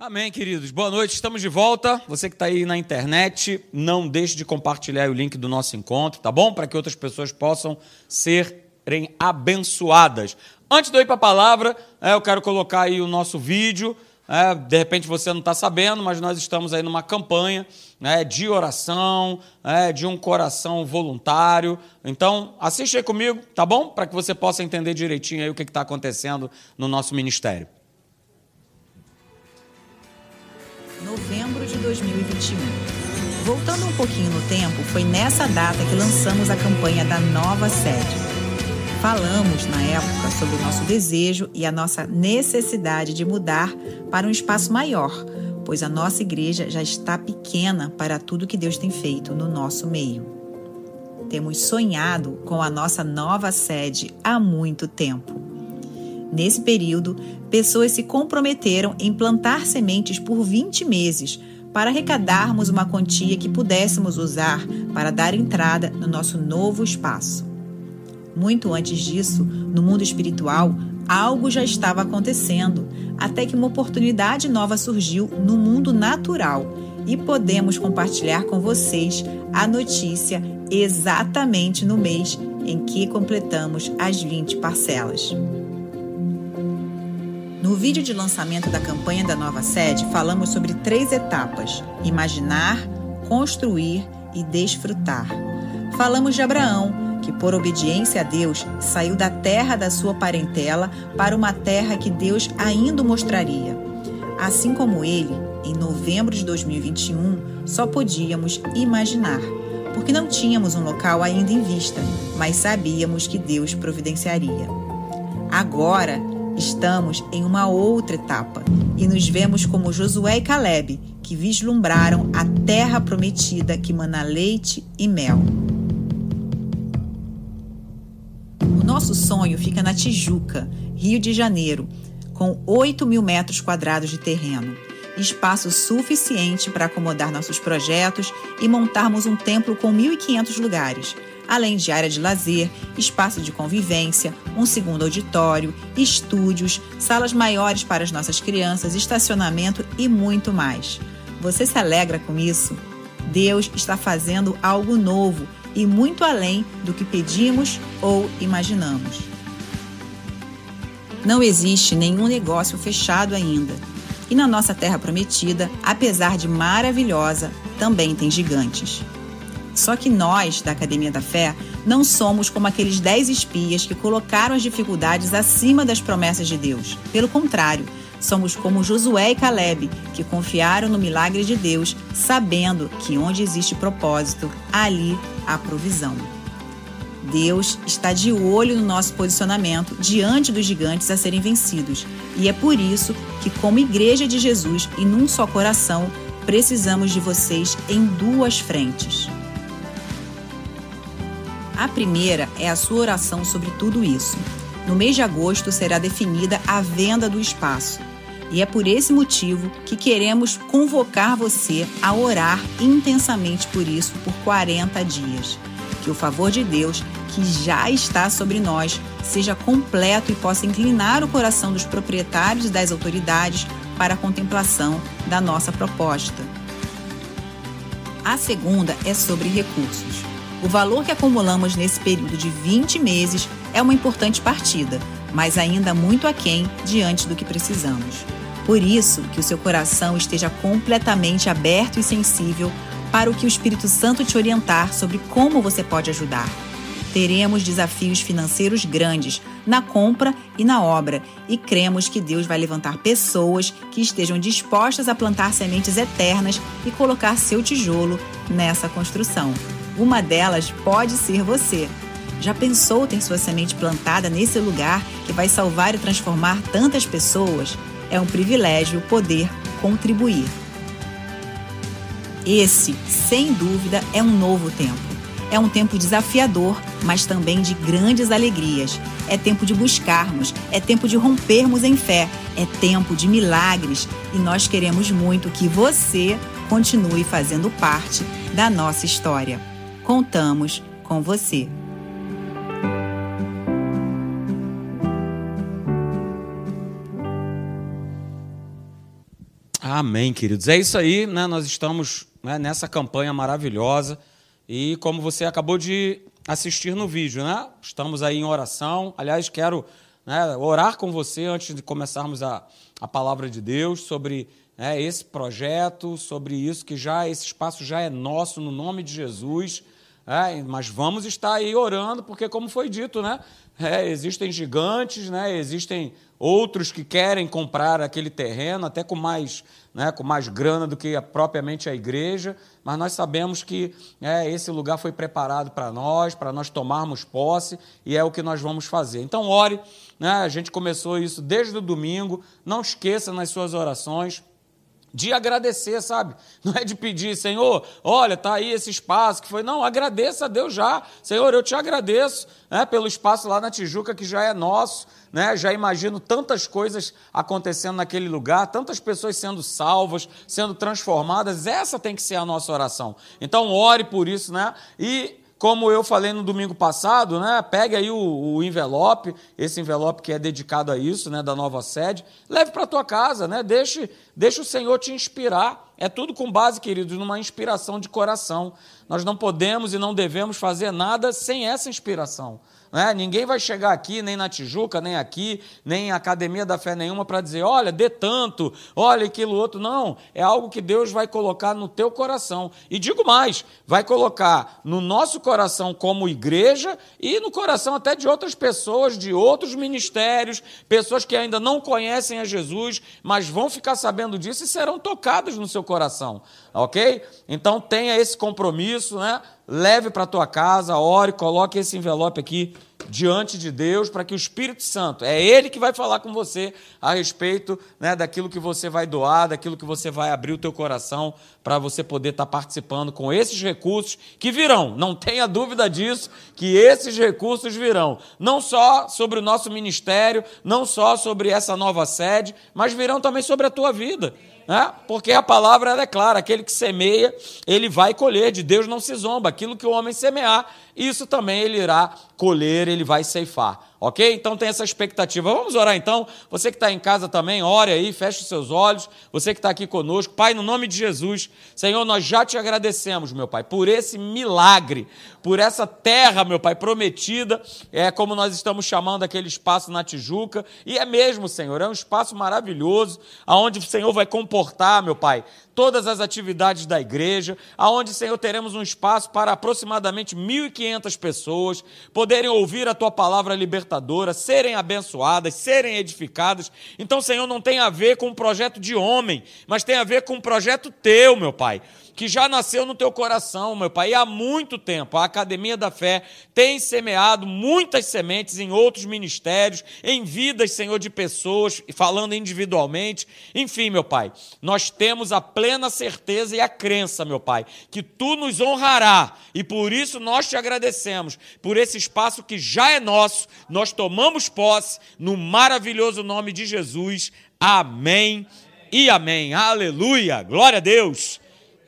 Amém, queridos. Boa noite, estamos de volta. Você que está aí na internet, não deixe de compartilhar o link do nosso encontro, tá bom? Para que outras pessoas possam serem abençoadas. Antes de eu ir para a palavra, é, eu quero colocar aí o nosso vídeo. É, de repente você não está sabendo, mas nós estamos aí numa campanha né, de oração, é, de um coração voluntário. Então, assiste aí comigo, tá bom? Para que você possa entender direitinho aí o que está acontecendo no nosso ministério. Novembro de 2021. Voltando um pouquinho no tempo, foi nessa data que lançamos a campanha da nova sede. Falamos na época sobre o nosso desejo e a nossa necessidade de mudar para um espaço maior, pois a nossa igreja já está pequena para tudo que Deus tem feito no nosso meio. Temos sonhado com a nossa nova sede há muito tempo. Nesse período, pessoas se comprometeram em plantar sementes por 20 meses para arrecadarmos uma quantia que pudéssemos usar para dar entrada no nosso novo espaço. Muito antes disso, no mundo espiritual, algo já estava acontecendo, até que uma oportunidade nova surgiu no mundo natural e podemos compartilhar com vocês a notícia exatamente no mês em que completamos as 20 parcelas. No vídeo de lançamento da campanha da nova sede, falamos sobre três etapas: imaginar, construir e desfrutar. Falamos de Abraão, que por obediência a Deus saiu da terra da sua parentela para uma terra que Deus ainda mostraria. Assim como ele, em novembro de 2021, só podíamos imaginar, porque não tínhamos um local ainda em vista, mas sabíamos que Deus providenciaria. Agora, Estamos em uma outra etapa e nos vemos como Josué e Caleb, que vislumbraram a terra prometida que mana leite e mel. O nosso sonho fica na Tijuca, Rio de Janeiro, com 8 mil metros quadrados de terreno, espaço suficiente para acomodar nossos projetos e montarmos um templo com 1.500 lugares além de área de lazer, espaço de convivência, um segundo auditório, estúdios, salas maiores para as nossas crianças, estacionamento e muito mais. Você se alegra com isso? Deus está fazendo algo novo e muito além do que pedimos ou imaginamos. Não existe nenhum negócio fechado ainda. E na nossa terra prometida, apesar de maravilhosa, também tem gigantes. Só que nós, da Academia da Fé, não somos como aqueles dez espias que colocaram as dificuldades acima das promessas de Deus. Pelo contrário, somos como Josué e Caleb, que confiaram no milagre de Deus, sabendo que onde existe propósito, ali há provisão. Deus está de olho no nosso posicionamento diante dos gigantes a serem vencidos, e é por isso que, como Igreja de Jesus e num só coração, precisamos de vocês em duas frentes. A primeira é a sua oração sobre tudo isso. No mês de agosto será definida a venda do espaço. E é por esse motivo que queremos convocar você a orar intensamente por isso por 40 dias. Que o favor de Deus, que já está sobre nós, seja completo e possa inclinar o coração dos proprietários e das autoridades para a contemplação da nossa proposta. A segunda é sobre recursos. O valor que acumulamos nesse período de 20 meses é uma importante partida, mas ainda muito aquém diante do que precisamos. Por isso, que o seu coração esteja completamente aberto e sensível para o que o Espírito Santo te orientar sobre como você pode ajudar. Teremos desafios financeiros grandes na compra e na obra, e cremos que Deus vai levantar pessoas que estejam dispostas a plantar sementes eternas e colocar seu tijolo nessa construção. Uma delas pode ser você. Já pensou ter sua semente plantada nesse lugar que vai salvar e transformar tantas pessoas? É um privilégio poder contribuir. Esse, sem dúvida, é um novo tempo. É um tempo desafiador, mas também de grandes alegrias. É tempo de buscarmos, é tempo de rompermos em fé, é tempo de milagres e nós queremos muito que você continue fazendo parte da nossa história contamos com você. Amém, queridos. É isso aí, né? Nós estamos né, nessa campanha maravilhosa e como você acabou de assistir no vídeo, né? Estamos aí em oração. Aliás, quero né, orar com você antes de começarmos a, a palavra de Deus sobre né, esse projeto, sobre isso que já esse espaço já é nosso no nome de Jesus. É, mas vamos estar aí orando, porque como foi dito, né? É, existem gigantes, né? Existem outros que querem comprar aquele terreno, até com mais, né, com mais grana do que a, propriamente a igreja, mas nós sabemos que é, esse lugar foi preparado para nós, para nós tomarmos posse, e é o que nós vamos fazer. Então, ore, né, a gente começou isso desde o domingo, não esqueça nas suas orações de agradecer, sabe? Não é de pedir, Senhor, olha, tá aí esse espaço que foi. Não, agradeça a Deus já. Senhor, eu te agradeço né, pelo espaço lá na Tijuca que já é nosso. Né? Já imagino tantas coisas acontecendo naquele lugar, tantas pessoas sendo salvas, sendo transformadas. Essa tem que ser a nossa oração. Então, ore por isso, né? E como eu falei no domingo passado, né, pegue aí o, o, envelope, esse envelope que é dedicado a isso, né, da nova sede, leve para tua casa, né, deixe, deixe o Senhor te inspirar. É tudo com base, queridos, numa inspiração de coração. Nós não podemos e não devemos fazer nada sem essa inspiração. Né? Ninguém vai chegar aqui, nem na Tijuca, nem aqui, nem em Academia da Fé nenhuma, para dizer, olha, dê tanto, olha aquilo outro. Não, é algo que Deus vai colocar no teu coração. E digo mais, vai colocar no nosso coração como igreja e no coração até de outras pessoas, de outros ministérios, pessoas que ainda não conhecem a Jesus, mas vão ficar sabendo disso e serão tocadas no seu coração. Ok? Então tenha esse compromisso, né? Leve para tua casa, ore, coloque esse envelope aqui diante de Deus, para que o Espírito Santo, é Ele que vai falar com você a respeito né, daquilo que você vai doar, daquilo que você vai abrir o teu coração para você poder estar tá participando com esses recursos que virão. Não tenha dúvida disso, que esses recursos virão. Não só sobre o nosso ministério, não só sobre essa nova sede, mas virão também sobre a tua vida né? porque a palavra é clara: aquele que semeia, ele vai colher, de Deus não se zomba. Aquilo que o homem semear, isso também ele irá colher, ele vai ceifar. Ok? Então tem essa expectativa. Vamos orar então. Você que está em casa também, ore aí, feche os seus olhos. Você que está aqui conosco, Pai, no nome de Jesus, Senhor, nós já te agradecemos, meu Pai, por esse milagre, por essa terra, meu Pai, prometida, é como nós estamos chamando aquele espaço na Tijuca. E é mesmo, Senhor, é um espaço maravilhoso, aonde o Senhor vai comportar, meu Pai, todas as atividades da igreja, aonde, Senhor, teremos um espaço para aproximadamente 1.500 pessoas poderem ouvir a tua palavra libertadora, serem abençoadas, serem edificadas. Então, Senhor, não tem a ver com um projeto de homem, mas tem a ver com um projeto teu, meu Pai que já nasceu no teu coração, meu Pai. E há muito tempo a Academia da Fé tem semeado muitas sementes em outros ministérios, em vidas, Senhor, de pessoas, falando individualmente. Enfim, meu Pai, nós temos a plena certeza e a crença, meu Pai, que tu nos honrará e por isso nós te agradecemos por esse espaço que já é nosso. Nós tomamos posse no maravilhoso nome de Jesus. Amém e amém. Aleluia. Glória a Deus.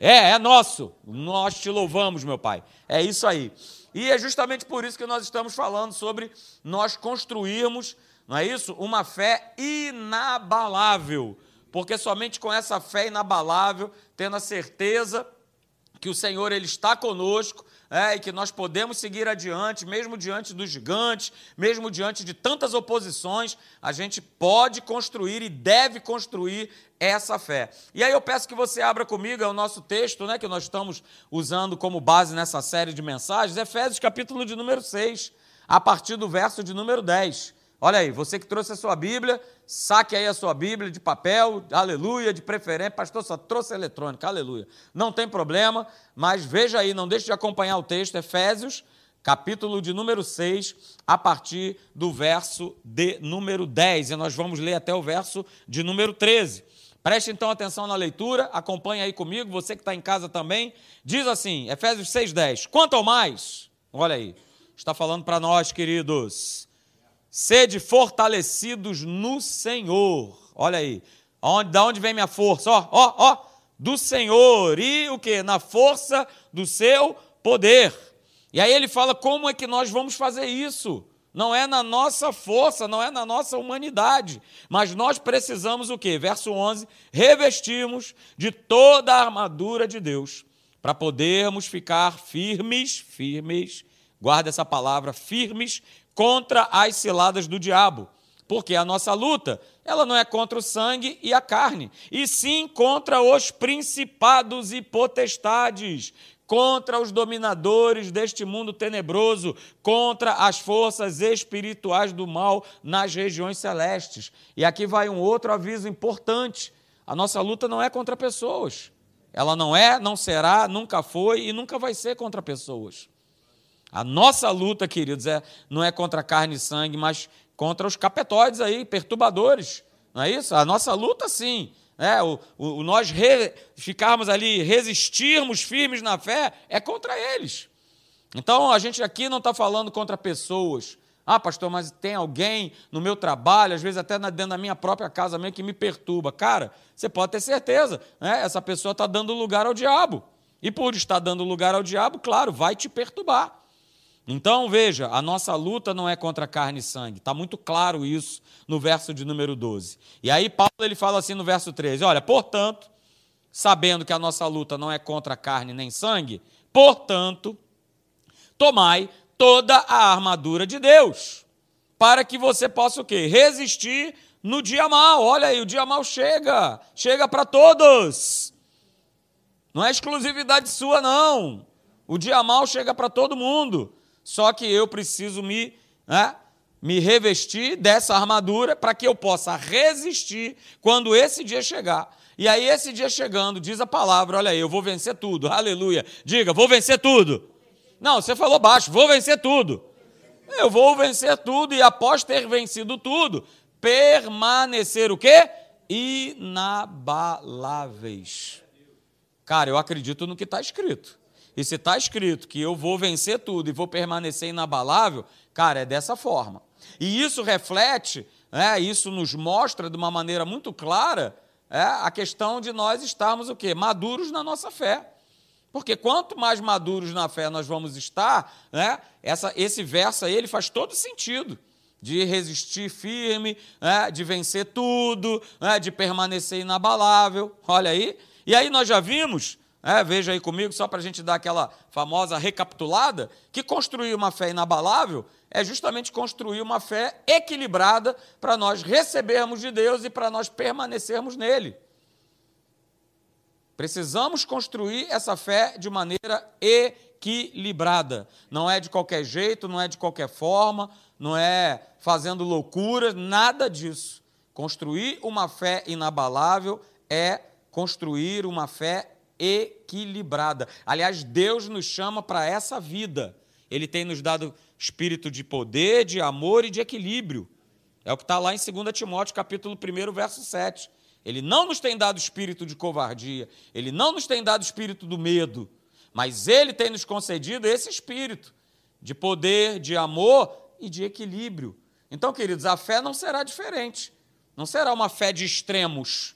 É, é nosso. Nós te louvamos, meu Pai. É isso aí. E é justamente por isso que nós estamos falando sobre nós construirmos, não é isso? Uma fé inabalável. Porque somente com essa fé inabalável, tendo a certeza que o Senhor ele está conosco, é, e que nós podemos seguir adiante, mesmo diante dos gigantes, mesmo diante de tantas oposições, a gente pode construir e deve construir essa fé. E aí eu peço que você abra comigo, é o nosso texto, né, que nós estamos usando como base nessa série de mensagens, Efésios capítulo de número 6, a partir do verso de número 10. Olha aí, você que trouxe a sua Bíblia, saque aí a sua Bíblia de papel, aleluia, de preferência. Pastor, só trouxe eletrônica, aleluia. Não tem problema, mas veja aí, não deixe de acompanhar o texto, Efésios, capítulo de número 6, a partir do verso de número 10. E nós vamos ler até o verso de número 13. Preste então atenção na leitura, acompanhe aí comigo, você que está em casa também. Diz assim, Efésios 6,10. Quanto ao mais, olha aí, está falando para nós, queridos Sede fortalecidos no Senhor. Olha aí. Onde, da onde vem minha força? Ó, ó, ó. Do Senhor. E o que? Na força do seu poder. E aí ele fala como é que nós vamos fazer isso. Não é na nossa força, não é na nossa humanidade, mas nós precisamos o quê? Verso 11, revestirmos de toda a armadura de Deus, para podermos ficar firmes, firmes, guarda essa palavra, firmes contra as ciladas do diabo. Porque a nossa luta, ela não é contra o sangue e a carne, e sim contra os principados e potestades, contra os dominadores deste mundo tenebroso, contra as forças espirituais do mal nas regiões celestes. E aqui vai um outro aviso importante: a nossa luta não é contra pessoas. Ela não é, não será, nunca foi e nunca vai ser contra pessoas. A nossa luta, queridos, é, não é contra carne e sangue, mas contra os capetóides aí, perturbadores. Não é isso? A nossa luta, sim, é, o, o, nós re, ficarmos ali, resistirmos firmes na fé, é contra eles. Então, a gente aqui não está falando contra pessoas. Ah, pastor, mas tem alguém no meu trabalho, às vezes até dentro da minha própria casa mesmo, que me perturba. Cara, você pode ter certeza, né? essa pessoa está dando lugar ao diabo. E por estar dando lugar ao diabo, claro, vai te perturbar. Então, veja, a nossa luta não é contra carne e sangue. Está muito claro isso no verso de número 12. E aí Paulo ele fala assim no verso 13, olha, portanto, sabendo que a nossa luta não é contra carne nem sangue, portanto, tomai toda a armadura de Deus, para que você possa o quê? Resistir no dia mal. Olha aí, o dia mal chega, chega para todos. Não é exclusividade sua não. O dia mal chega para todo mundo. Só que eu preciso me, né, me revestir dessa armadura para que eu possa resistir quando esse dia chegar. E aí, esse dia chegando, diz a palavra: olha aí, eu vou vencer tudo, aleluia. Diga, vou vencer tudo. Não, você falou baixo, vou vencer tudo. Eu vou vencer tudo e após ter vencido tudo, permanecer o quê? Inabaláveis. Cara, eu acredito no que está escrito. E se está escrito que eu vou vencer tudo e vou permanecer inabalável, cara, é dessa forma. E isso reflete, né, isso nos mostra de uma maneira muito clara é, a questão de nós estarmos o quê? Maduros na nossa fé. Porque quanto mais maduros na fé nós vamos estar, né, essa, esse verso aí ele faz todo sentido. De resistir firme, né, de vencer tudo, né, de permanecer inabalável. Olha aí. E aí nós já vimos é, veja aí comigo, só para a gente dar aquela famosa recapitulada, que construir uma fé inabalável é justamente construir uma fé equilibrada para nós recebermos de Deus e para nós permanecermos nele. Precisamos construir essa fé de maneira equilibrada. Não é de qualquer jeito, não é de qualquer forma, não é fazendo loucuras, nada disso. Construir uma fé inabalável é construir uma fé equilibrada. Aliás, Deus nos chama para essa vida. Ele tem nos dado espírito de poder, de amor e de equilíbrio. É o que está lá em 2 Timóteo, capítulo 1, verso 7. Ele não nos tem dado espírito de covardia, ele não nos tem dado espírito do medo, mas ele tem nos concedido esse espírito de poder, de amor e de equilíbrio. Então, queridos, a fé não será diferente. Não será uma fé de extremos.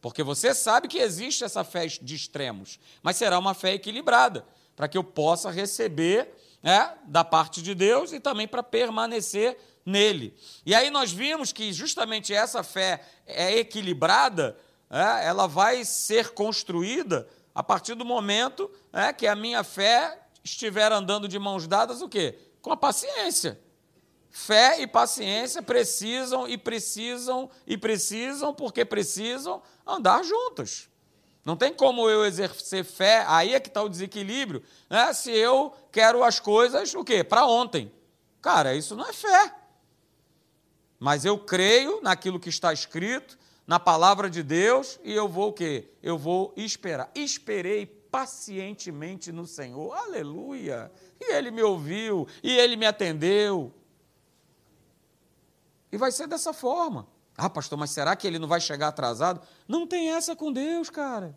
Porque você sabe que existe essa fé de extremos, mas será uma fé equilibrada, para que eu possa receber é, da parte de Deus e também para permanecer nele. E aí nós vimos que justamente essa fé é equilibrada, é, ela vai ser construída a partir do momento é, que a minha fé estiver andando de mãos dadas o quê? Com a paciência. Fé e paciência precisam e precisam e precisam, porque precisam andar juntos. Não tem como eu exercer fé, aí é que está o desequilíbrio, né? se eu quero as coisas, o quê? Para ontem. Cara, isso não é fé. Mas eu creio naquilo que está escrito, na palavra de Deus, e eu vou o quê? Eu vou esperar. Esperei pacientemente no Senhor. Aleluia! E ele me ouviu, e ele me atendeu. E vai ser dessa forma. Ah, pastor, mas será que ele não vai chegar atrasado? Não tem essa com Deus, cara.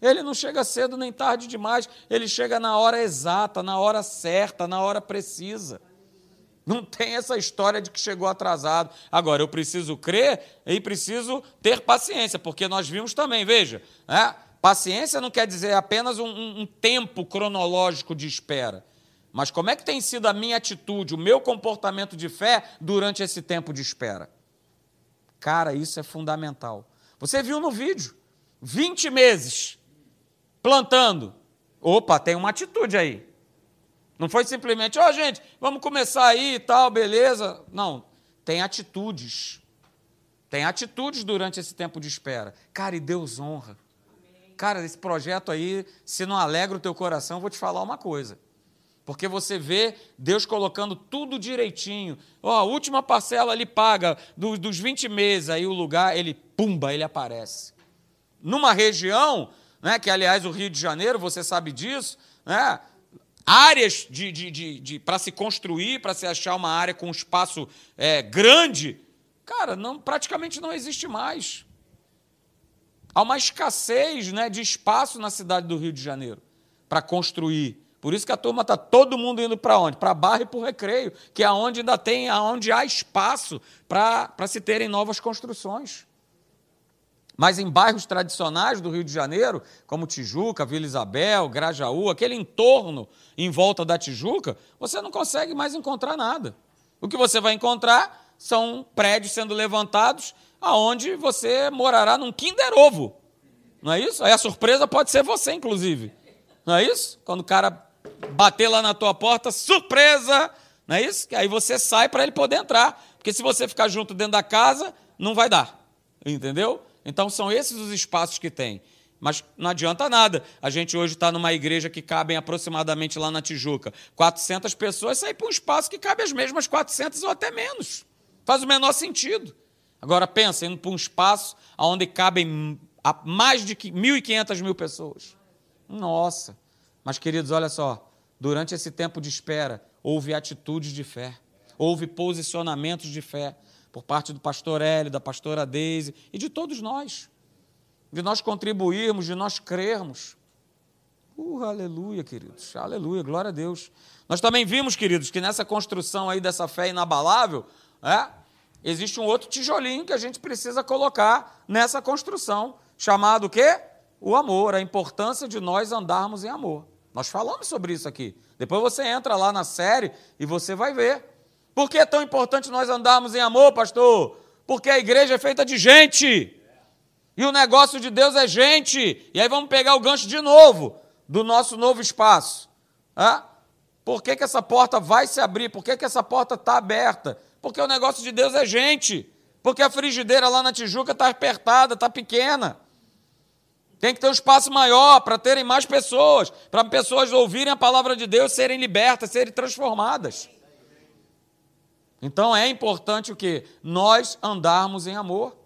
Ele não chega cedo nem tarde demais, ele chega na hora exata, na hora certa, na hora precisa. Não tem essa história de que chegou atrasado. Agora, eu preciso crer e preciso ter paciência, porque nós vimos também, veja, né? paciência não quer dizer apenas um, um tempo cronológico de espera, mas como é que tem sido a minha atitude, o meu comportamento de fé durante esse tempo de espera? Cara, isso é fundamental. Você viu no vídeo, 20 meses plantando. Opa, tem uma atitude aí. Não foi simplesmente, ó, oh, gente, vamos começar aí e tal, beleza. Não, tem atitudes. Tem atitudes durante esse tempo de espera. Cara, e Deus honra. Cara, esse projeto aí, se não alegra o teu coração, vou te falar uma coisa. Porque você vê Deus colocando tudo direitinho. Ó, a última parcela ali paga dos, dos 20 meses, aí o lugar, ele, pumba, ele aparece. Numa região, né, que aliás o Rio de Janeiro, você sabe disso, né, áreas de, de, de, de para se construir, para se achar uma área com espaço é, grande, cara, não, praticamente não existe mais. Há uma escassez né, de espaço na cidade do Rio de Janeiro para construir. Por isso que a turma está todo mundo indo para onde? Para Barra e para o Recreio, que é onde ainda tem, onde há espaço para se terem novas construções. Mas em bairros tradicionais do Rio de Janeiro, como Tijuca, Vila Isabel, Grajaú, aquele entorno em volta da Tijuca, você não consegue mais encontrar nada. O que você vai encontrar são prédios sendo levantados aonde você morará num Kinder Ovo. Não é isso? Aí a surpresa pode ser você, inclusive. Não é isso? Quando o cara bater lá na tua porta, surpresa! Não é isso? Aí você sai para ele poder entrar. Porque se você ficar junto dentro da casa, não vai dar. Entendeu? Então são esses os espaços que tem. Mas não adianta nada. A gente hoje está numa igreja que cabem aproximadamente lá na Tijuca 400 pessoas, sair para um espaço que cabe as mesmas 400 ou até menos. Faz o menor sentido. Agora pensa, indo para um espaço onde cabem mais de 1.500 mil pessoas. Nossa. Mas, queridos, olha só. Durante esse tempo de espera, houve atitudes de fé. Houve posicionamentos de fé por parte do pastor Hélio, da pastora Deise e de todos nós. De nós contribuirmos, de nós crermos. Uh, aleluia, queridos. Aleluia, glória a Deus. Nós também vimos, queridos, que nessa construção aí dessa fé inabalável, é, existe um outro tijolinho que a gente precisa colocar nessa construção, chamado o quê? O amor, a importância de nós andarmos em amor. Nós falamos sobre isso aqui. Depois você entra lá na série e você vai ver. Por que é tão importante nós andarmos em amor, pastor? Porque a igreja é feita de gente. E o negócio de Deus é gente. E aí vamos pegar o gancho de novo do nosso novo espaço. Hã? Por que, que essa porta vai se abrir? Por que, que essa porta está aberta? Porque o negócio de Deus é gente. Porque a frigideira lá na Tijuca está apertada, está pequena. Tem que ter um espaço maior para terem mais pessoas, para pessoas ouvirem a palavra de Deus, serem libertas, serem transformadas. Então é importante o que? Nós andarmos em amor,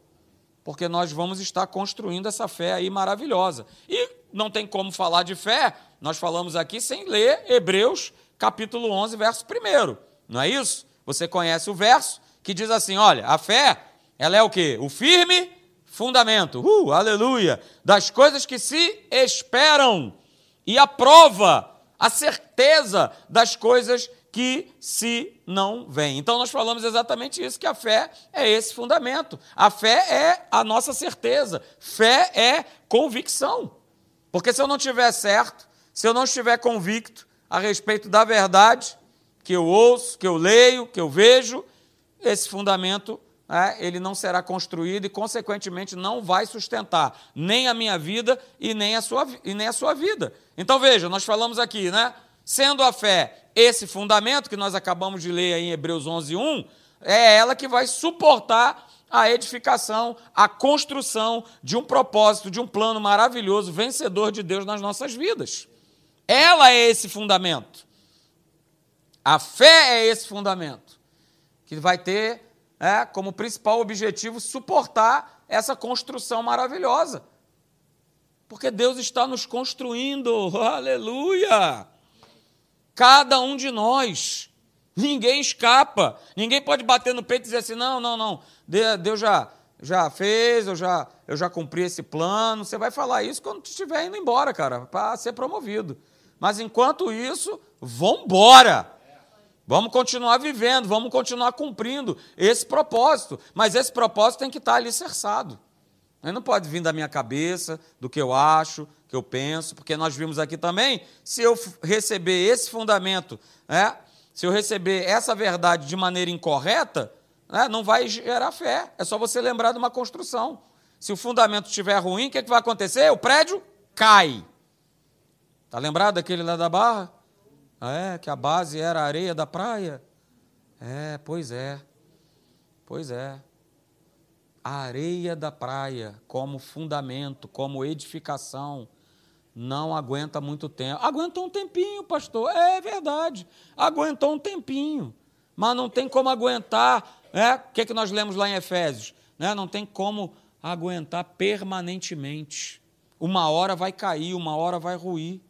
porque nós vamos estar construindo essa fé aí maravilhosa. E não tem como falar de fé, nós falamos aqui sem ler Hebreus capítulo 11, verso 1. Não é isso? Você conhece o verso que diz assim: olha, a fé, ela é o que? O firme fundamento, uh, aleluia, das coisas que se esperam e a prova, a certeza das coisas que se não vem. Então nós falamos exatamente isso, que a fé é esse fundamento. A fé é a nossa certeza. Fé é convicção. Porque se eu não tiver certo, se eu não estiver convicto a respeito da verdade que eu ouço, que eu leio, que eu vejo, esse fundamento é, ele não será construído e, consequentemente, não vai sustentar nem a minha vida e nem a sua, e nem a sua vida. Então, veja, nós falamos aqui, né? Sendo a fé esse fundamento que nós acabamos de ler aí em Hebreus 11, 1, é ela que vai suportar a edificação, a construção de um propósito, de um plano maravilhoso, vencedor de Deus nas nossas vidas. Ela é esse fundamento. A fé é esse fundamento que vai ter é, como principal objetivo suportar essa construção maravilhosa. Porque Deus está nos construindo, aleluia! Cada um de nós. Ninguém escapa. Ninguém pode bater no peito e dizer assim: não, não, não. Deus já, já fez, eu já, eu já cumpri esse plano. Você vai falar isso quando estiver indo embora, cara, para ser promovido. Mas enquanto isso, vamos embora. Vamos continuar vivendo, vamos continuar cumprindo esse propósito. Mas esse propósito tem que estar alicerçado. Ele não pode vir da minha cabeça, do que eu acho, que eu penso, porque nós vimos aqui também, se eu receber esse fundamento, né, se eu receber essa verdade de maneira incorreta, né, não vai gerar fé. É só você lembrar de uma construção. Se o fundamento estiver ruim, o que, é que vai acontecer? O prédio cai. Está lembrado daquele lá da barra? Ah, é, que a base era a areia da praia? É, pois é. Pois é a areia da praia como fundamento, como edificação, não aguenta muito tempo. Aguentou um tempinho, pastor. É verdade. Aguentou um tempinho. Mas não tem como aguentar. Né? O que, é que nós lemos lá em Efésios? Né? Não tem como aguentar permanentemente. Uma hora vai cair, uma hora vai ruir.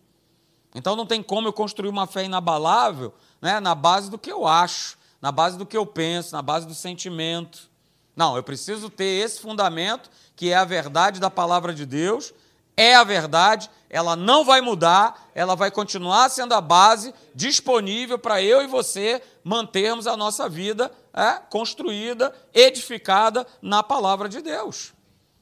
Então não tem como eu construir uma fé inabalável né? na base do que eu acho, na base do que eu penso, na base do sentimento. Não, eu preciso ter esse fundamento, que é a verdade da palavra de Deus, é a verdade, ela não vai mudar, ela vai continuar sendo a base disponível para eu e você mantermos a nossa vida é, construída, edificada na palavra de Deus.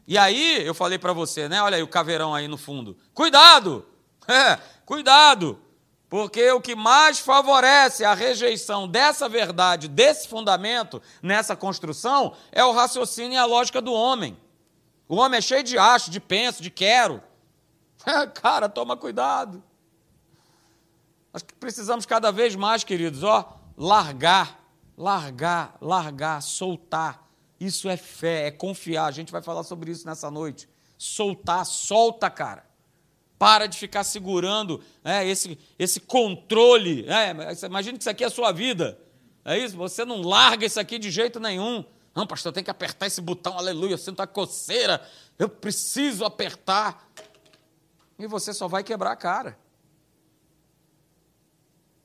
E aí, eu falei para você, né? Olha aí o caveirão aí no fundo. Cuidado! É, cuidado! Porque o que mais favorece a rejeição dessa verdade, desse fundamento, nessa construção, é o raciocínio e a lógica do homem. O homem é cheio de acho, de penso, de quero. Cara, toma cuidado. Nós precisamos cada vez mais, queridos, ó, largar, largar, largar, soltar. Isso é fé, é confiar. A gente vai falar sobre isso nessa noite. Soltar, solta, cara. Para de ficar segurando né, esse, esse controle. Né? Imagina que isso aqui é a sua vida. É isso? Você não larga isso aqui de jeito nenhum. Não, pastor, tem que apertar esse botão, aleluia, eu sinto a coceira, eu preciso apertar. E você só vai quebrar a cara.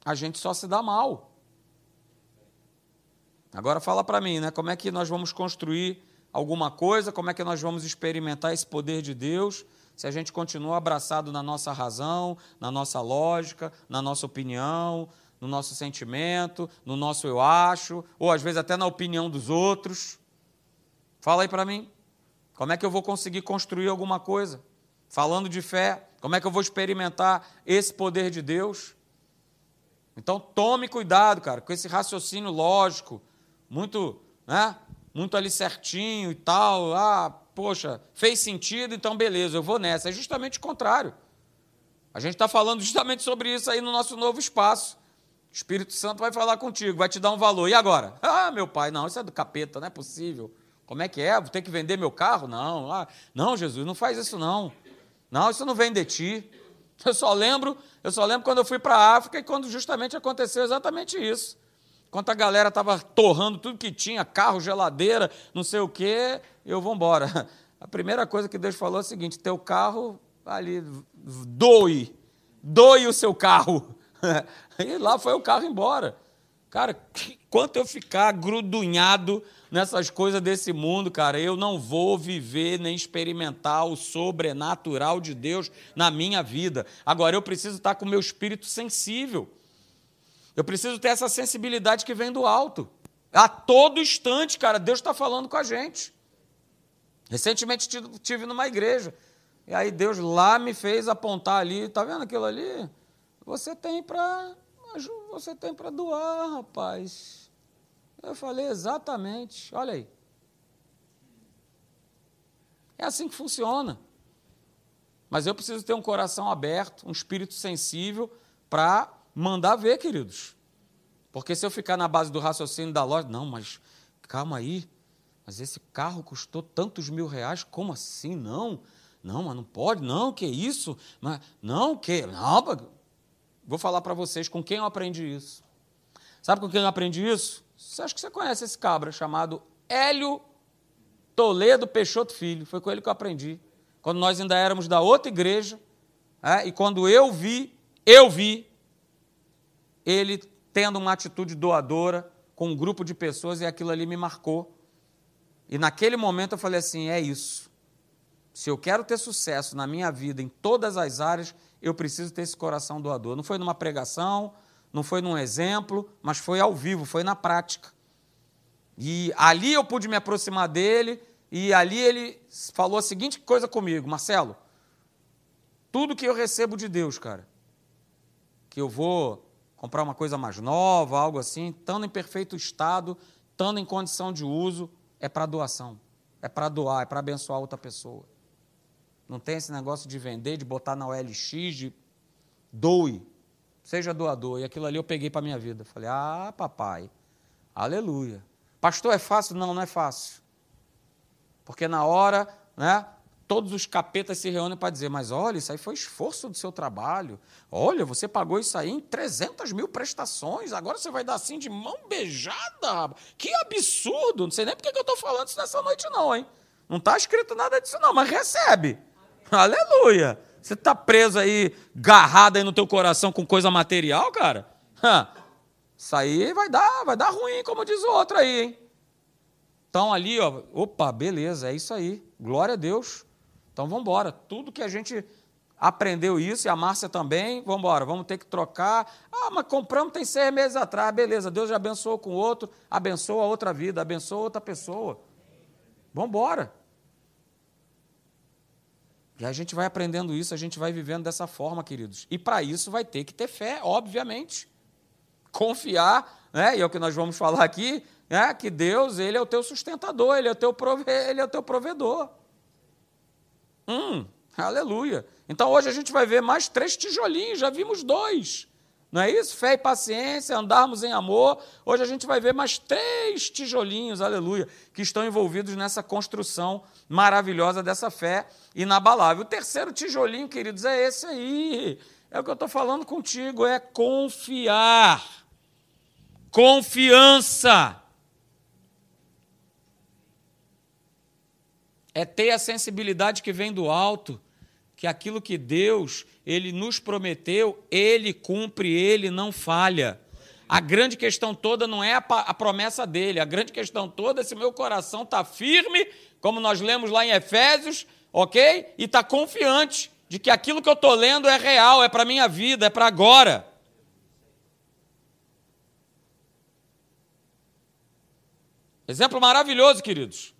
A gente só se dá mal. Agora fala para mim, né? Como é que nós vamos construir alguma coisa? Como é que nós vamos experimentar esse poder de Deus? Se a gente continua abraçado na nossa razão, na nossa lógica, na nossa opinião, no nosso sentimento, no nosso eu acho, ou às vezes até na opinião dos outros. Fala aí para mim. Como é que eu vou conseguir construir alguma coisa? Falando de fé, como é que eu vou experimentar esse poder de Deus? Então tome cuidado, cara, com esse raciocínio lógico, muito, né? Muito ali certinho e tal. Ah, poxa, fez sentido, então beleza, eu vou nessa. É justamente o contrário. A gente está falando justamente sobre isso aí no nosso novo espaço. O Espírito Santo vai falar contigo, vai te dar um valor. E agora? Ah, meu pai, não, isso é do capeta, não é possível. Como é que é? Vou ter que vender meu carro? Não. Ah, não, Jesus, não faz isso não. Não, isso não vem de ti. Eu só lembro, eu só lembro quando eu fui para a África e quando justamente aconteceu exatamente isso. Enquanto a galera estava torrando tudo que tinha, carro, geladeira, não sei o quê, eu vou embora. A primeira coisa que Deus falou é o seguinte: teu carro ali, doe, doe o seu carro. E lá foi o carro embora. Cara, quanto eu ficar grudunhado nessas coisas desse mundo, cara, eu não vou viver nem experimentar o sobrenatural de Deus na minha vida. Agora, eu preciso estar com o meu espírito sensível. Eu preciso ter essa sensibilidade que vem do alto. A todo instante, cara, Deus está falando com a gente. Recentemente tive numa igreja. E aí Deus lá me fez apontar ali, tá vendo aquilo ali? Você tem para você tem para doar, rapaz. Eu falei exatamente, olha aí. É assim que funciona. Mas eu preciso ter um coração aberto, um espírito sensível para mandar ver, queridos. Porque se eu ficar na base do raciocínio da loja, não, mas calma aí, mas esse carro custou tantos mil reais, como assim? Não, não, mas não pode, não, que isso? Mas, não, que? Não, vou falar para vocês com quem eu aprendi isso. Sabe com quem eu aprendi isso? Você acha que você conhece esse cabra chamado Hélio Toledo Peixoto Filho. Foi com ele que eu aprendi. Quando nós ainda éramos da outra igreja, é, e quando eu vi, eu vi ele tendo uma atitude doadora com um grupo de pessoas e aquilo ali me marcou. E naquele momento eu falei assim: é isso. Se eu quero ter sucesso na minha vida em todas as áreas, eu preciso ter esse coração doador. Não foi numa pregação, não foi num exemplo, mas foi ao vivo, foi na prática. E ali eu pude me aproximar dele e ali ele falou a seguinte coisa comigo, Marcelo, tudo que eu recebo de Deus, cara, que eu vou comprar uma coisa mais nova, algo assim, estando em perfeito estado, estando em condição de uso, é para doação, é para doar, é para abençoar outra pessoa. Não tem esse negócio de vender, de botar na OLX, de doe, seja doador. E aquilo ali eu peguei para minha vida. Falei, ah, papai, aleluia. Pastor, é fácil? Não, não é fácil. Porque na hora, né, todos os capetas se reúnem para dizer, mas olha, isso aí foi esforço do seu trabalho. Olha, você pagou isso aí em 300 mil prestações, agora você vai dar assim de mão beijada? Que absurdo! Não sei nem porque que eu estou falando isso nessa noite não, hein? Não está escrito nada disso não, mas recebe. Aleluia! Você está preso aí, garrado aí no teu coração com coisa material, cara? Isso aí vai dar, vai dar ruim, como diz o outro aí, hein? Então ali, ó, opa, beleza, é isso aí. Glória a Deus. Então vamos embora. Tudo que a gente aprendeu isso, e a Márcia também, vamos embora, vamos ter que trocar. Ah, mas compramos tem seis meses atrás, beleza, Deus já abençoou com outro, abençoa outra vida, abençoa outra pessoa. Vamos embora. E a gente vai aprendendo isso, a gente vai vivendo dessa forma, queridos. E para isso vai ter que ter fé, obviamente. Confiar, né? e é o que nós vamos falar aqui, né? que Deus ele é o teu sustentador, ele é o teu, prove... ele é o teu provedor. Hum, aleluia. Então hoje a gente vai ver mais três tijolinhos, já vimos dois. Não é isso? Fé e paciência, andarmos em amor. Hoje a gente vai ver mais três tijolinhos, aleluia, que estão envolvidos nessa construção maravilhosa dessa fé inabalável. O terceiro tijolinho, queridos, é esse aí. É o que eu estou falando contigo, é confiar. Confiança. É ter a sensibilidade que vem do alto que aquilo que Deus ele nos prometeu, ele cumpre, ele não falha. A grande questão toda não é a, a promessa dele, a grande questão toda é se meu coração está firme, como nós lemos lá em Efésios, ok? E está confiante de que aquilo que eu estou lendo é real, é para a minha vida, é para agora. Exemplo maravilhoso, queridos.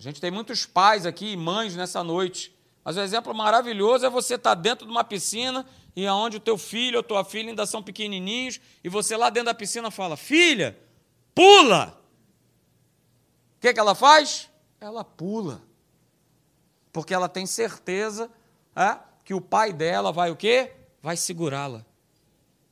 A gente tem muitos pais aqui e mães nessa noite mas o exemplo maravilhoso é você estar dentro de uma piscina e aonde o teu filho ou tua filha ainda são pequenininhos e você lá dentro da piscina fala: "Filha, pula!" O que, que ela faz? Ela pula. Porque ela tem certeza é, que o pai dela vai o quê? Vai segurá-la.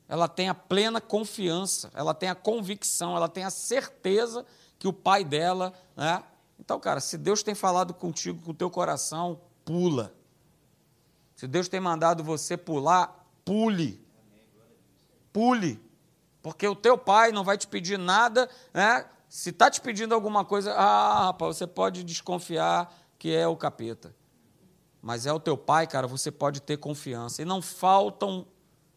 Ela tem a plena confiança, ela tem a convicção, ela tem a certeza que o pai dela. Né? Então, cara, se Deus tem falado contigo, com o teu coração, pula. Se Deus tem mandado você pular, pule. Pule. Porque o teu pai não vai te pedir nada, né? Se está te pedindo alguma coisa, ah, rapaz, você pode desconfiar que é o capeta. Mas é o teu pai, cara, você pode ter confiança. E não faltam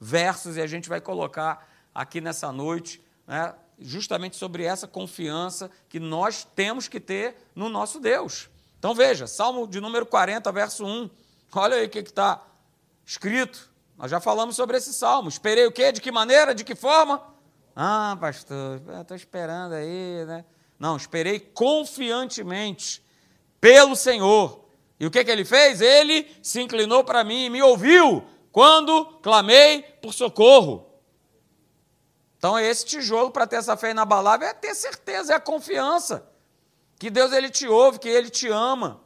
versos, e a gente vai colocar aqui nessa noite, né, justamente sobre essa confiança que nós temos que ter no nosso Deus. Então veja, Salmo de número 40, verso 1. Olha aí o que está escrito. Nós já falamos sobre esse salmo. Esperei o quê? De que maneira? De que forma? Ah, pastor, estou esperando aí, né? Não, esperei confiantemente pelo Senhor. E o que, que ele fez? Ele se inclinou para mim e me ouviu quando clamei por socorro. Então, esse tijolo para ter essa fé inabalável é ter certeza, é a confiança que Deus ele te ouve, que ele te ama,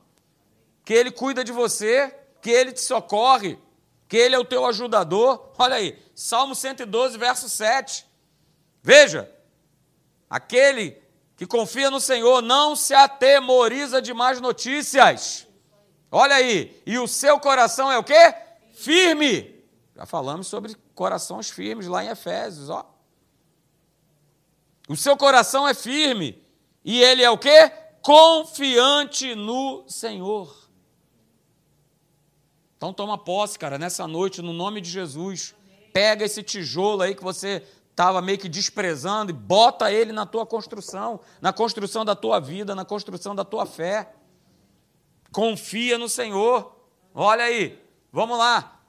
que ele cuida de você, que ele te socorre, que ele é o teu ajudador. Olha aí, Salmo 112, verso 7. Veja, aquele que confia no Senhor não se atemoriza de más notícias. Olha aí, e o seu coração é o quê? Firme. Já falamos sobre corações firmes lá em Efésios, ó. O seu coração é firme. E ele é o quê? confiante no Senhor. Então toma posse, cara, nessa noite, no nome de Jesus. Pega esse tijolo aí que você estava meio que desprezando e bota ele na tua construção, na construção da tua vida, na construção da tua fé. Confia no Senhor. Olha aí, vamos lá.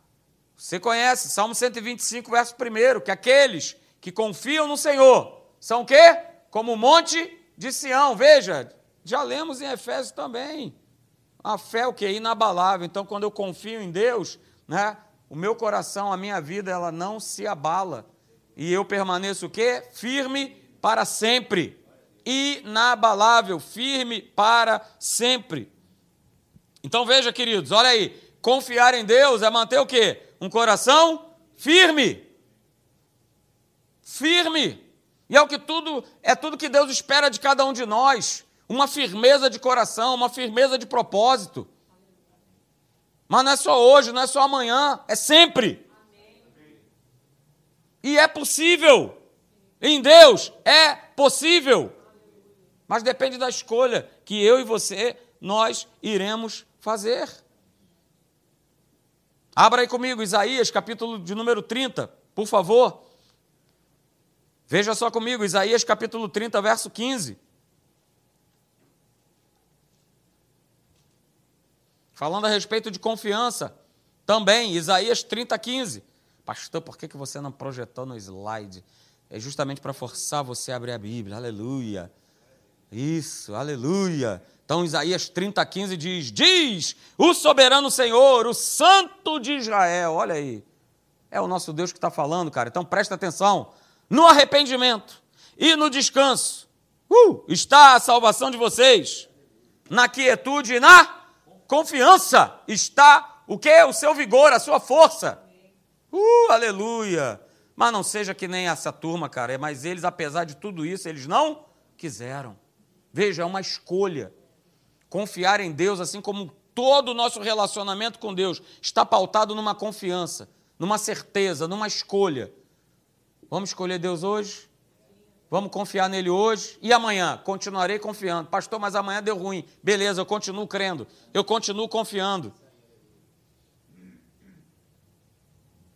Você conhece, Salmo 125, verso 1, que aqueles que confiam no Senhor são o quê? Como o monte de Sião. Veja, Já lemos em Efésios também. A fé é o que? Inabalável. Então, quando eu confio em Deus, né, o meu coração, a minha vida, ela não se abala. E eu permaneço o quê? Firme para sempre. Inabalável, firme para sempre. Então veja, queridos, olha aí. Confiar em Deus é manter o quê? Um coração firme. Firme. E é o que tudo, é tudo que Deus espera de cada um de nós. Uma firmeza de coração, uma firmeza de propósito. Mas não é só hoje, não é só amanhã, é sempre. E é possível. Em Deus é possível. Mas depende da escolha que eu e você nós iremos fazer. Abra aí comigo Isaías, capítulo de número 30, por favor. Veja só comigo, Isaías capítulo 30, verso 15. Falando a respeito de confiança, também, Isaías 30, 15. Pastor, por que você não projetou no slide? É justamente para forçar você a abrir a Bíblia. Aleluia. Isso, aleluia. Então, Isaías 30, 15 diz: Diz o soberano Senhor, o Santo de Israel. Olha aí. É o nosso Deus que está falando, cara. Então, presta atenção no arrependimento e no descanso. Uh, está a salvação de vocês. Na quietude e na confiança está o que? O seu vigor, a sua força. Uh, aleluia. Mas não seja que nem essa turma, cara. Mas eles, apesar de tudo isso, eles não quiseram. Veja, é uma escolha. Confiar em Deus, assim como todo o nosso relacionamento com Deus, está pautado numa confiança, numa certeza, numa escolha. Vamos escolher Deus hoje? Vamos confiar nele hoje e amanhã continuarei confiando. Pastor, mas amanhã deu ruim. Beleza, eu continuo crendo. Eu continuo confiando.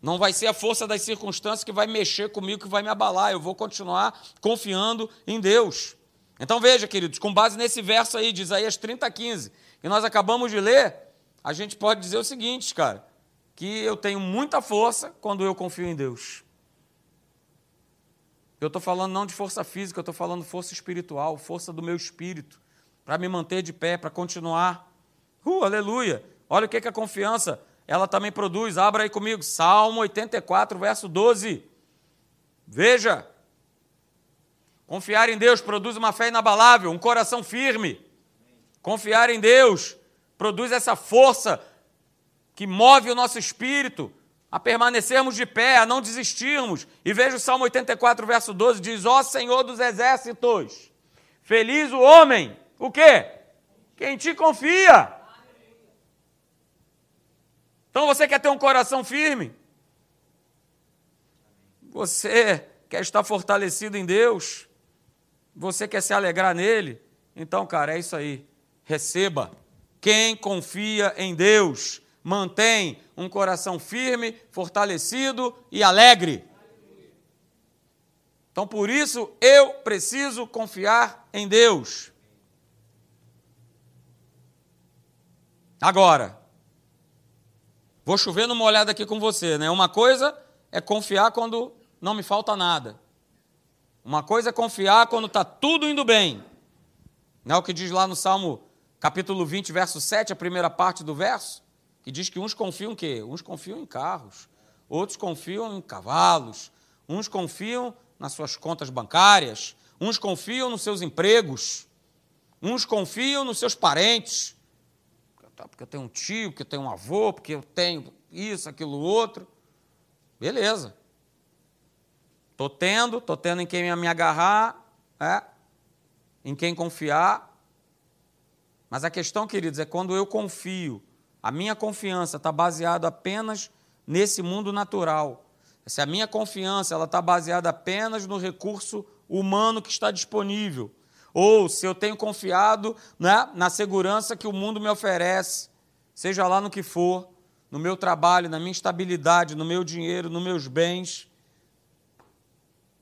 Não vai ser a força das circunstâncias que vai mexer comigo, que vai me abalar. Eu vou continuar confiando em Deus. Então veja, queridos, com base nesse verso aí de Isaías 30, 15, que nós acabamos de ler, a gente pode dizer o seguinte, cara, que eu tenho muita força quando eu confio em Deus. Eu estou falando não de força física, eu estou falando força espiritual, força do meu espírito, para me manter de pé, para continuar. Uh, aleluia! Olha o que, que a confiança ela também produz. Abra aí comigo, Salmo 84, verso 12. Veja. Confiar em Deus produz uma fé inabalável, um coração firme. Confiar em Deus produz essa força que move o nosso espírito, a permanecermos de pé, a não desistirmos. E veja o Salmo 84, verso 12, diz: Ó Senhor dos exércitos, feliz o homem, o quê? Quem te confia. Então você quer ter um coração firme? Você quer estar fortalecido em Deus? Você quer se alegrar nele? Então, cara, é isso aí. Receba. Quem confia em Deus mantém um coração firme, fortalecido e alegre. Então, por isso, eu preciso confiar em Deus. Agora, vou chover numa olhada aqui com você, né? Uma coisa é confiar quando não me falta nada. Uma coisa é confiar quando está tudo indo bem. Não é o que diz lá no Salmo capítulo 20, verso 7, a primeira parte do verso? Que diz que uns confiam em quê? Uns confiam em carros, outros confiam em cavalos, uns confiam nas suas contas bancárias, uns confiam nos seus empregos, uns confiam nos seus parentes, porque eu tenho um tio, porque eu tenho um avô, porque eu tenho isso, aquilo, outro. Beleza. Estou tendo, estou tendo em quem me agarrar, é, em quem confiar. Mas a questão, queridos, é quando eu confio a minha confiança está baseada apenas nesse mundo natural, se a minha confiança ela está baseada apenas no recurso humano que está disponível, ou se eu tenho confiado né, na segurança que o mundo me oferece, seja lá no que for, no meu trabalho, na minha estabilidade, no meu dinheiro, nos meus bens,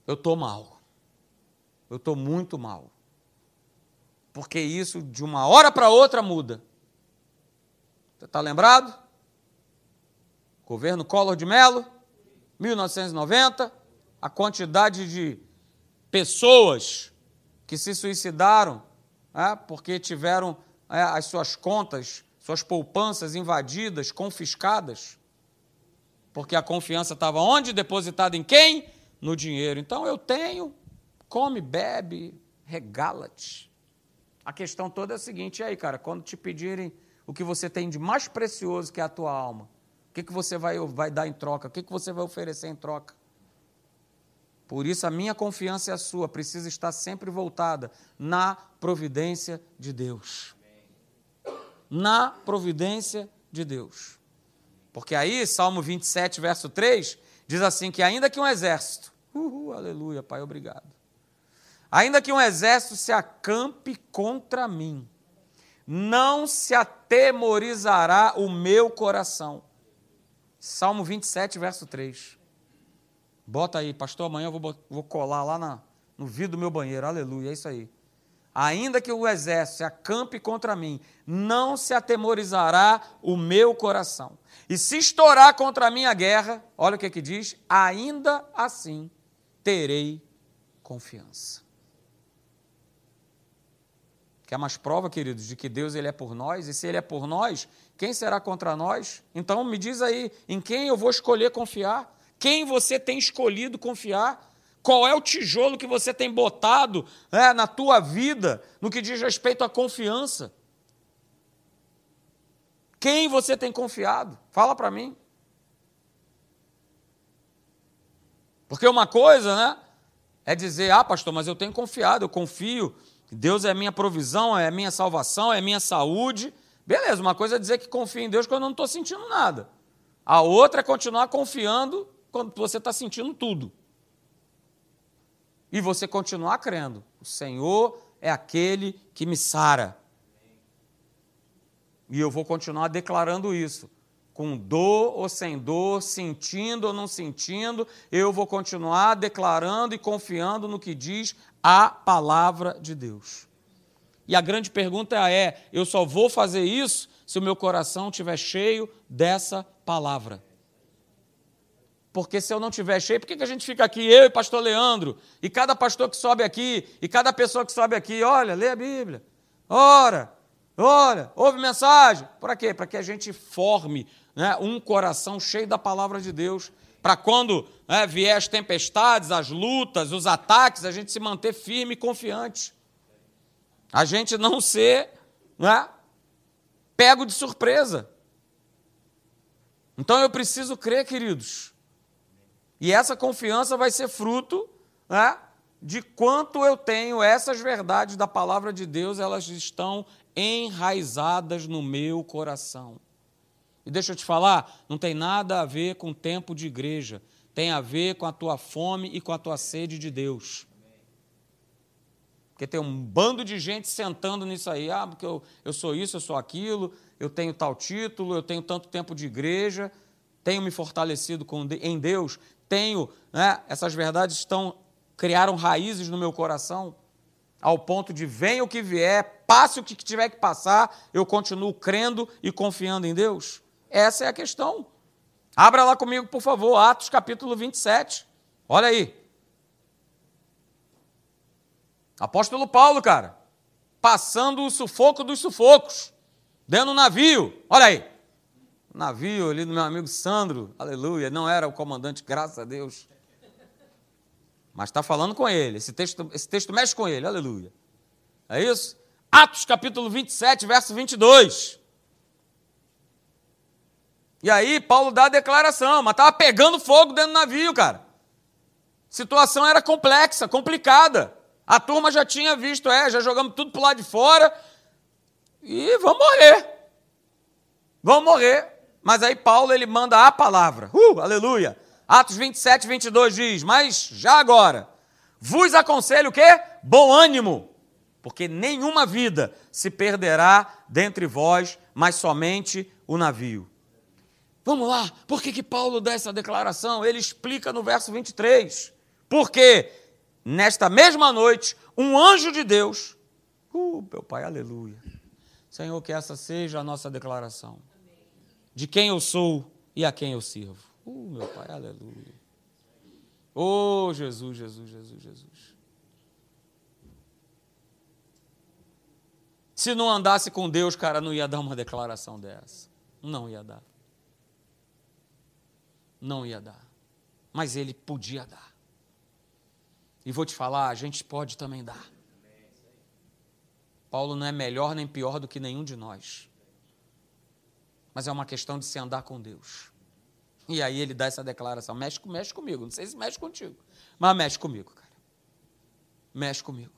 eu estou mal. Eu estou muito mal. Porque isso, de uma hora para outra, muda. Você está lembrado? Governo Collor de Mello, 1990, a quantidade de pessoas que se suicidaram é, porque tiveram é, as suas contas, suas poupanças invadidas, confiscadas, porque a confiança estava onde? Depositada em quem? No dinheiro. Então eu tenho, come, bebe, regala-te. A questão toda é a seguinte, aí, cara, quando te pedirem o que você tem de mais precioso, que é a tua alma, o que, que você vai, vai dar em troca? O que, que você vai oferecer em troca? Por isso, a minha confiança é a sua, precisa estar sempre voltada na providência de Deus. Na providência de Deus. Porque aí, Salmo 27, verso 3, diz assim: que ainda que um exército, uhul, aleluia, Pai, obrigado. Ainda que um exército se acampe contra mim, não se atemorizará o meu coração. Salmo 27, verso 3. Bota aí, pastor, amanhã eu vou, vou colar lá na, no vidro do meu banheiro. Aleluia, é isso aí. Ainda que o exército se acampe contra mim, não se atemorizará o meu coração. E se estourar contra a minha guerra, olha o que, que diz: ainda assim terei confiança. Quer mais prova, queridos, de que Deus ele é por nós? E se ele é por nós, quem será contra nós? Então me diz aí, em quem eu vou escolher confiar? Quem você tem escolhido confiar? Qual é o tijolo que você tem botado né, na tua vida no que diz respeito à confiança? Quem você tem confiado? Fala para mim. Porque uma coisa, né, é dizer, ah, pastor, mas eu tenho confiado, eu confio, Deus é minha provisão, é minha salvação, é minha saúde. Beleza, uma coisa é dizer que confio em Deus quando eu não estou sentindo nada. A outra é continuar confiando quando você está sentindo tudo. E você continuar crendo. O Senhor é aquele que me sara. E eu vou continuar declarando isso. Com dor ou sem dor, sentindo ou não sentindo, eu vou continuar declarando e confiando no que diz a palavra de Deus. E a grande pergunta é: eu só vou fazer isso se o meu coração estiver cheio dessa palavra. Porque se eu não tiver cheio, por que, que a gente fica aqui, eu e pastor Leandro, e cada pastor que sobe aqui, e cada pessoa que sobe aqui, olha, lê a Bíblia, ora, olha, ouve mensagem. Para quê? Para que a gente forme né, um coração cheio da palavra de Deus, para quando né, vier as tempestades, as lutas, os ataques, a gente se manter firme e confiante. A gente não ser né, pego de surpresa. Então eu preciso crer, queridos, e essa confiança vai ser fruto né, de quanto eu tenho essas verdades da palavra de Deus, elas estão enraizadas no meu coração. E deixa eu te falar, não tem nada a ver com tempo de igreja, tem a ver com a tua fome e com a tua sede de Deus. Porque tem um bando de gente sentando nisso aí, ah, porque eu, eu sou isso, eu sou aquilo, eu tenho tal título, eu tenho tanto tempo de igreja, tenho me fortalecido com, em Deus, tenho, né, essas verdades estão criaram raízes no meu coração, ao ponto de venha o que vier, passe o que tiver que passar, eu continuo crendo e confiando em Deus? Essa é a questão. Abra lá comigo, por favor, Atos capítulo 27. Olha aí. Apóstolo Paulo, cara, passando o sufoco dos sufocos, dentro do navio. Olha aí navio ali do meu amigo Sandro, aleluia, não era o comandante, graças a Deus. Mas está falando com ele, esse texto, esse texto mexe com ele, aleluia. É isso? Atos capítulo 27, verso 22. E aí Paulo dá a declaração, mas estava pegando fogo dentro do navio, cara. situação era complexa, complicada. A turma já tinha visto, é, já jogamos tudo para lado de fora e vamos morrer. Vamos morrer. Mas aí Paulo ele manda a palavra. Uh, aleluia. Atos 27, 22 diz: Mas já agora, vos aconselho o quê? Bom ânimo, porque nenhuma vida se perderá dentre vós, mas somente o navio. Vamos lá, por que, que Paulo dá essa declaração? Ele explica no verso 23. Porque nesta mesma noite, um anjo de Deus, uh, meu Pai, aleluia. Senhor, que essa seja a nossa declaração de quem eu sou e a quem eu sirvo. Uh, meu Pai, aleluia. Oh, Jesus, Jesus, Jesus, Jesus. Se não andasse com Deus, cara, não ia dar uma declaração dessa. Não ia dar. Não ia dar. Mas ele podia dar. E vou te falar, a gente pode também dar. Paulo não é melhor nem pior do que nenhum de nós. Mas é uma questão de se andar com Deus. E aí ele dá essa declaração: mexe, mexe comigo. Não sei se mexe contigo, mas mexe comigo, cara. Mexe comigo.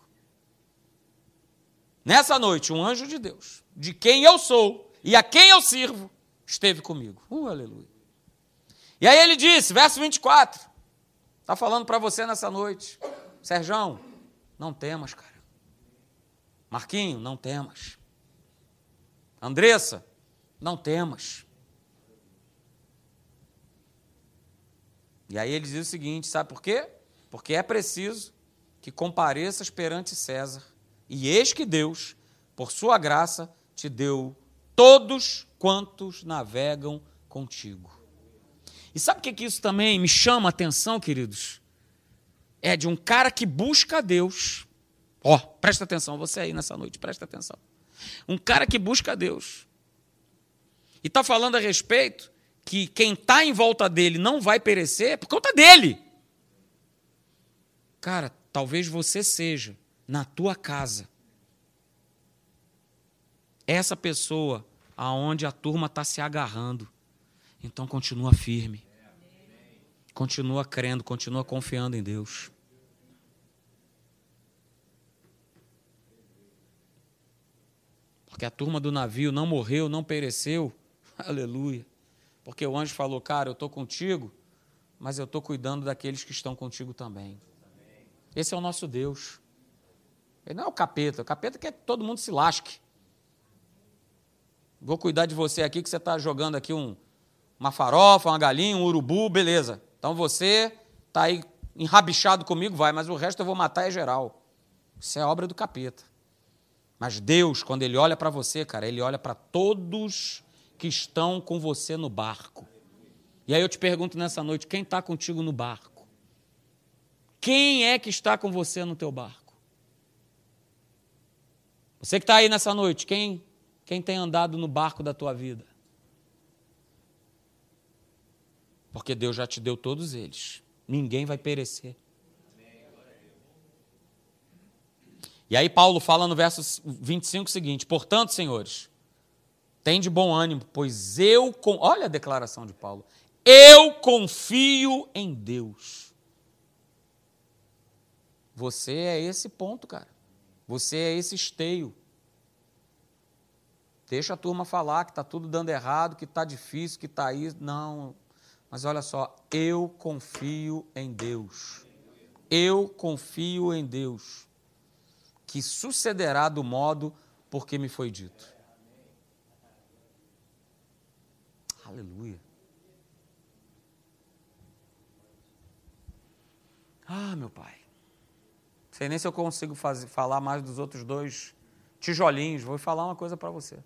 Nessa noite, um anjo de Deus, de quem eu sou e a quem eu sirvo, esteve comigo. Uh, aleluia. E aí ele disse, verso 24, está falando para você nessa noite, Serjão, não temas, cara. Marquinho, não temas. Andressa, não temas. E aí ele diz o seguinte: sabe por quê? Porque é preciso que compareças perante César. E eis que Deus, por sua graça, te deu todos quantos navegam contigo. E sabe o que, que isso também me chama a atenção, queridos? É de um cara que busca a Deus. Ó, oh, presta atenção, você aí nessa noite, presta atenção. Um cara que busca a Deus. E está falando a respeito que quem está em volta dele não vai perecer por conta dele. Cara, talvez você seja, na tua casa, essa pessoa aonde a turma está se agarrando. Então continua firme. Continua crendo, continua confiando em Deus. Porque a turma do navio não morreu, não pereceu. Aleluia. Porque o anjo falou: Cara, eu estou contigo, mas eu estou cuidando daqueles que estão contigo também. Esse é o nosso Deus. Ele não é o capeta. O capeta quer que todo mundo se lasque. Vou cuidar de você aqui, que você está jogando aqui um, uma farofa, uma galinha, um urubu, beleza. Então você está aí enrabixado comigo, vai, mas o resto eu vou matar é geral. Isso é obra do capeta. Mas Deus, quando Ele olha para você, cara, Ele olha para todos que estão com você no barco. E aí eu te pergunto nessa noite: quem está contigo no barco? Quem é que está com você no teu barco? Você que está aí nessa noite, quem, quem tem andado no barco da tua vida? Porque Deus já te deu todos eles. Ninguém vai perecer. E aí Paulo fala no verso 25 o seguinte: Portanto, senhores, tem de bom ânimo, pois eu, olha a declaração de Paulo, eu confio em Deus. Você é esse ponto, cara. Você é esse esteio. Deixa a turma falar que está tudo dando errado, que está difícil, que está aí. Não. Mas olha só, eu confio em Deus. Eu confio em Deus, que sucederá do modo porque me foi dito. Aleluia. Ah, meu pai. Sei nem se eu consigo fazer, falar mais dos outros dois tijolinhos. Vou falar uma coisa para você.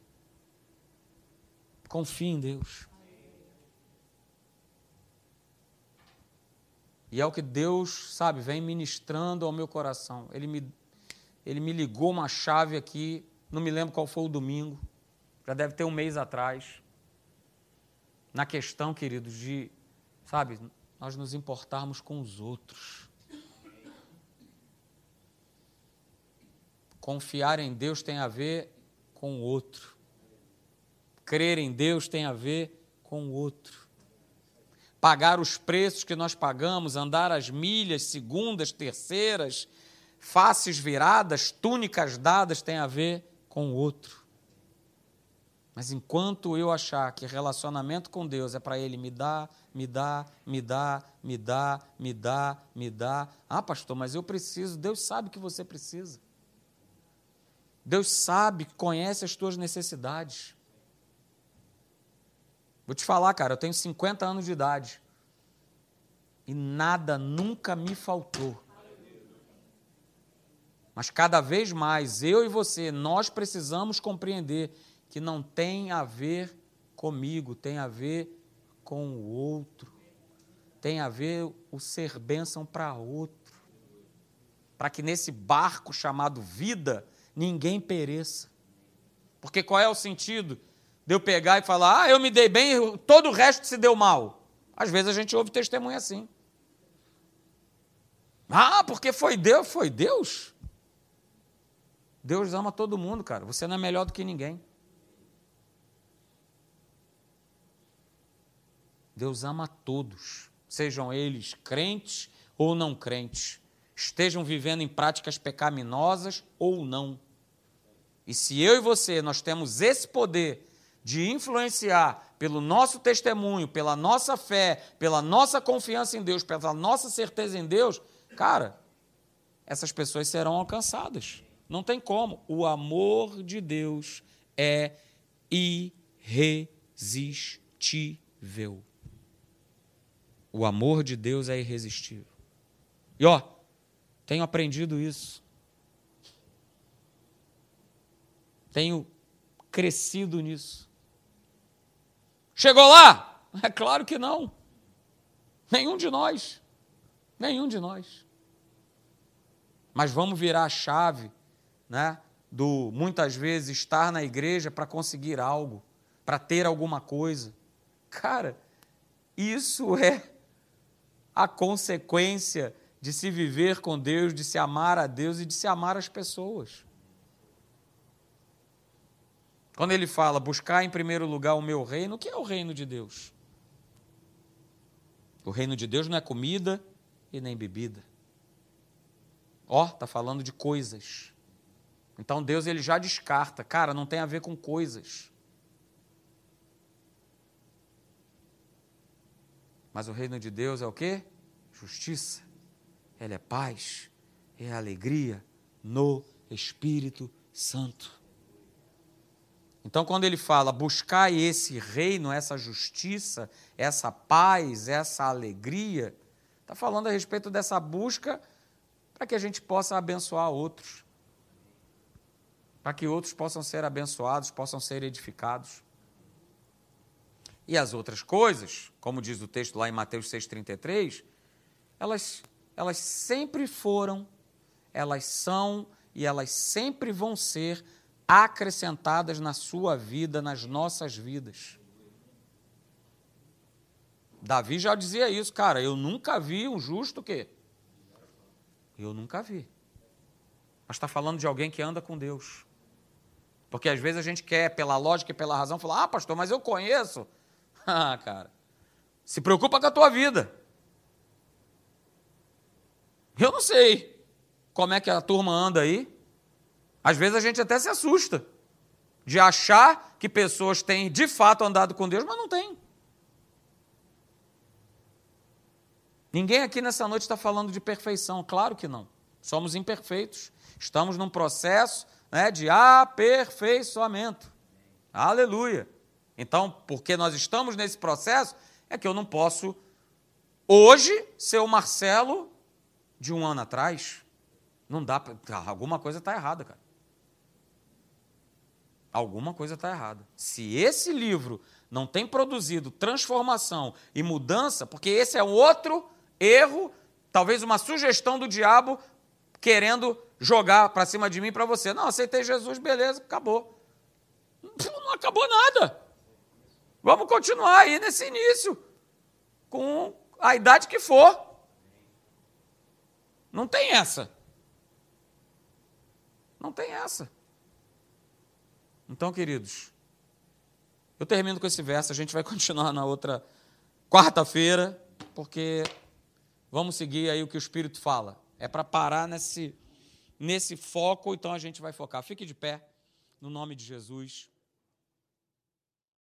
Confie em Deus. E é o que Deus, sabe, vem ministrando ao meu coração. Ele me, ele me ligou uma chave aqui, não me lembro qual foi o domingo, já deve ter um mês atrás na questão, queridos, de, sabe, nós nos importarmos com os outros. Confiar em Deus tem a ver com o outro. Crer em Deus tem a ver com o outro. Pagar os preços que nós pagamos, andar as milhas, segundas, terceiras, faces viradas, túnicas dadas, tem a ver com o outro. Mas enquanto eu achar que relacionamento com Deus é para Ele me dar, me dar, me dar, me dar, me dar, me dar. Ah, pastor, mas eu preciso. Deus sabe que você precisa. Deus sabe, conhece as tuas necessidades. Vou te falar, cara, eu tenho 50 anos de idade. E nada nunca me faltou. Mas cada vez mais, eu e você, nós precisamos compreender que não tem a ver comigo, tem a ver com o outro, tem a ver o ser bênção para outro, para que nesse barco chamado vida ninguém pereça. Porque qual é o sentido de eu pegar e falar, ah, eu me dei bem, todo o resto se deu mal? Às vezes a gente ouve testemunho assim. Ah, porque foi Deus, foi Deus? Deus ama todo mundo, cara. Você não é melhor do que ninguém. Deus ama todos, sejam eles crentes ou não crentes, estejam vivendo em práticas pecaminosas ou não. E se eu e você nós temos esse poder de influenciar pelo nosso testemunho, pela nossa fé, pela nossa confiança em Deus, pela nossa certeza em Deus, cara, essas pessoas serão alcançadas. Não tem como. O amor de Deus é irresistível. O amor de Deus é irresistível. E ó, tenho aprendido isso. Tenho crescido nisso. Chegou lá? É claro que não. Nenhum de nós. Nenhum de nós. Mas vamos virar a chave, né? Do muitas vezes estar na igreja para conseguir algo, para ter alguma coisa. Cara, isso é a consequência de se viver com Deus, de se amar a Deus e de se amar as pessoas. Quando ele fala buscar em primeiro lugar o meu reino, o que é o reino de Deus? O reino de Deus não é comida e nem bebida. Ó, oh, está falando de coisas. Então Deus ele já descarta, cara, não tem a ver com coisas. Mas o reino de Deus é o quê? Justiça. Ele é paz, é alegria no Espírito Santo. Então, quando ele fala buscar esse reino, essa justiça, essa paz, essa alegria, está falando a respeito dessa busca para que a gente possa abençoar outros. Para que outros possam ser abençoados, possam ser edificados. E as outras coisas, como diz o texto lá em Mateus 6,33, elas, elas sempre foram, elas são e elas sempre vão ser acrescentadas na sua vida, nas nossas vidas. Davi já dizia isso, cara, eu nunca vi um justo quê? Eu nunca vi. Mas está falando de alguém que anda com Deus. Porque às vezes a gente quer, pela lógica e pela razão, falar, ah, pastor, mas eu conheço. Ah, cara, se preocupa com a tua vida. Eu não sei como é que a turma anda aí. Às vezes a gente até se assusta de achar que pessoas têm de fato andado com Deus, mas não tem. Ninguém aqui nessa noite está falando de perfeição, claro que não. Somos imperfeitos. Estamos num processo né, de aperfeiçoamento. Aleluia. Então, porque nós estamos nesse processo, é que eu não posso, hoje, ser o Marcelo de um ano atrás. Não dá, alguma coisa está errada, cara alguma coisa está errada. Se esse livro não tem produzido transformação e mudança, porque esse é um outro erro, talvez uma sugestão do diabo querendo jogar para cima de mim para você. Não, aceitei Jesus, beleza, acabou. Não acabou nada. Vamos continuar aí nesse início, com a idade que for. Não tem essa. Não tem essa. Então, queridos, eu termino com esse verso, a gente vai continuar na outra quarta-feira, porque vamos seguir aí o que o Espírito fala. É para parar nesse, nesse foco, então a gente vai focar. Fique de pé, no nome de Jesus.